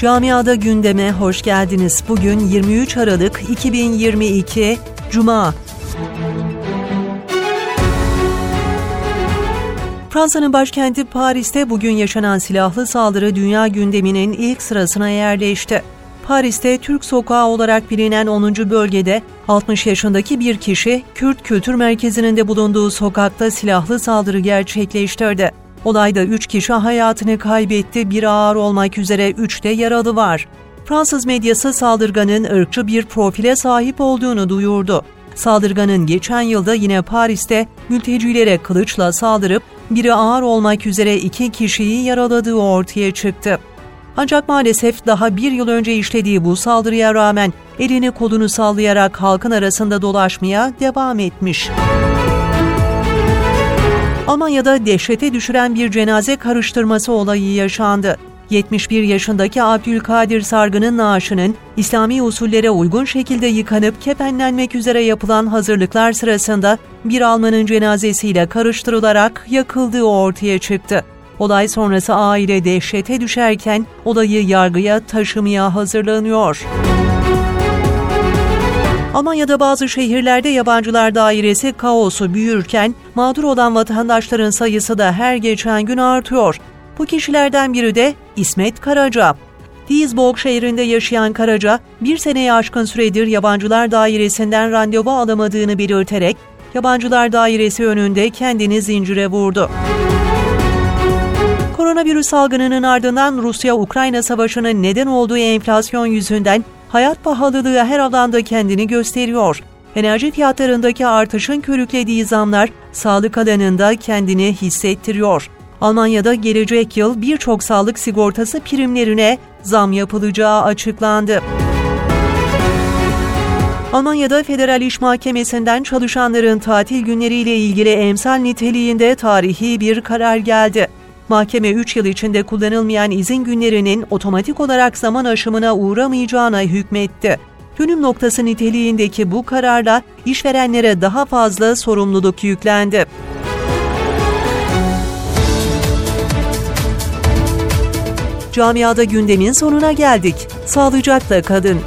Camiada gündeme hoş geldiniz. Bugün 23 Aralık 2022 Cuma. Fransa'nın başkenti Paris'te bugün yaşanan silahlı saldırı dünya gündeminin ilk sırasına yerleşti. Paris'te Türk Sokağı olarak bilinen 10. bölgede 60 yaşındaki bir kişi Kürt Kültür Merkezi'nin de bulunduğu sokakta silahlı saldırı gerçekleştirdi. Olayda 3 kişi hayatını kaybetti, bir ağır olmak üzere 3 de yaralı var. Fransız medyası saldırganın ırkçı bir profile sahip olduğunu duyurdu. Saldırganın geçen yılda yine Paris'te mültecilere kılıçla saldırıp biri ağır olmak üzere iki kişiyi yaraladığı ortaya çıktı. Ancak maalesef daha bir yıl önce işlediği bu saldırıya rağmen elini kolunu sallayarak halkın arasında dolaşmaya devam etmiş. Almanya'da dehşete düşüren bir cenaze karıştırması olayı yaşandı. 71 yaşındaki Abdülkadir Sargı'nın naaşının İslami usullere uygun şekilde yıkanıp kepenlenmek üzere yapılan hazırlıklar sırasında bir Almanın cenazesiyle karıştırılarak yakıldığı ortaya çıktı. Olay sonrası aile dehşete düşerken olayı yargıya taşımaya hazırlanıyor. Almanya'da bazı şehirlerde yabancılar dairesi kaosu büyürken mağdur olan vatandaşların sayısı da her geçen gün artıyor. Bu kişilerden biri de İsmet Karaca. Duisburg şehrinde yaşayan Karaca, bir seneye aşkın süredir yabancılar dairesinden randevu alamadığını belirterek, yabancılar dairesi önünde kendini zincire vurdu. Koronavirüs salgınının ardından Rusya-Ukrayna savaşının neden olduğu enflasyon yüzünden hayat pahalılığı her alanda kendini gösteriyor. Enerji fiyatlarındaki artışın körüklediği zamlar sağlık alanında kendini hissettiriyor. Almanya'da gelecek yıl birçok sağlık sigortası primlerine zam yapılacağı açıklandı. Almanya'da Federal İş Mahkemesi'nden çalışanların tatil günleriyle ilgili emsal niteliğinde tarihi bir karar geldi. Mahkeme 3 yıl içinde kullanılmayan izin günlerinin otomatik olarak zaman aşımına uğramayacağına hükmetti. Dönüm noktası niteliğindeki bu kararla işverenlere daha fazla sorumluluk yüklendi. Camiada gündemin sonuna geldik. Sağlıcakla kalın.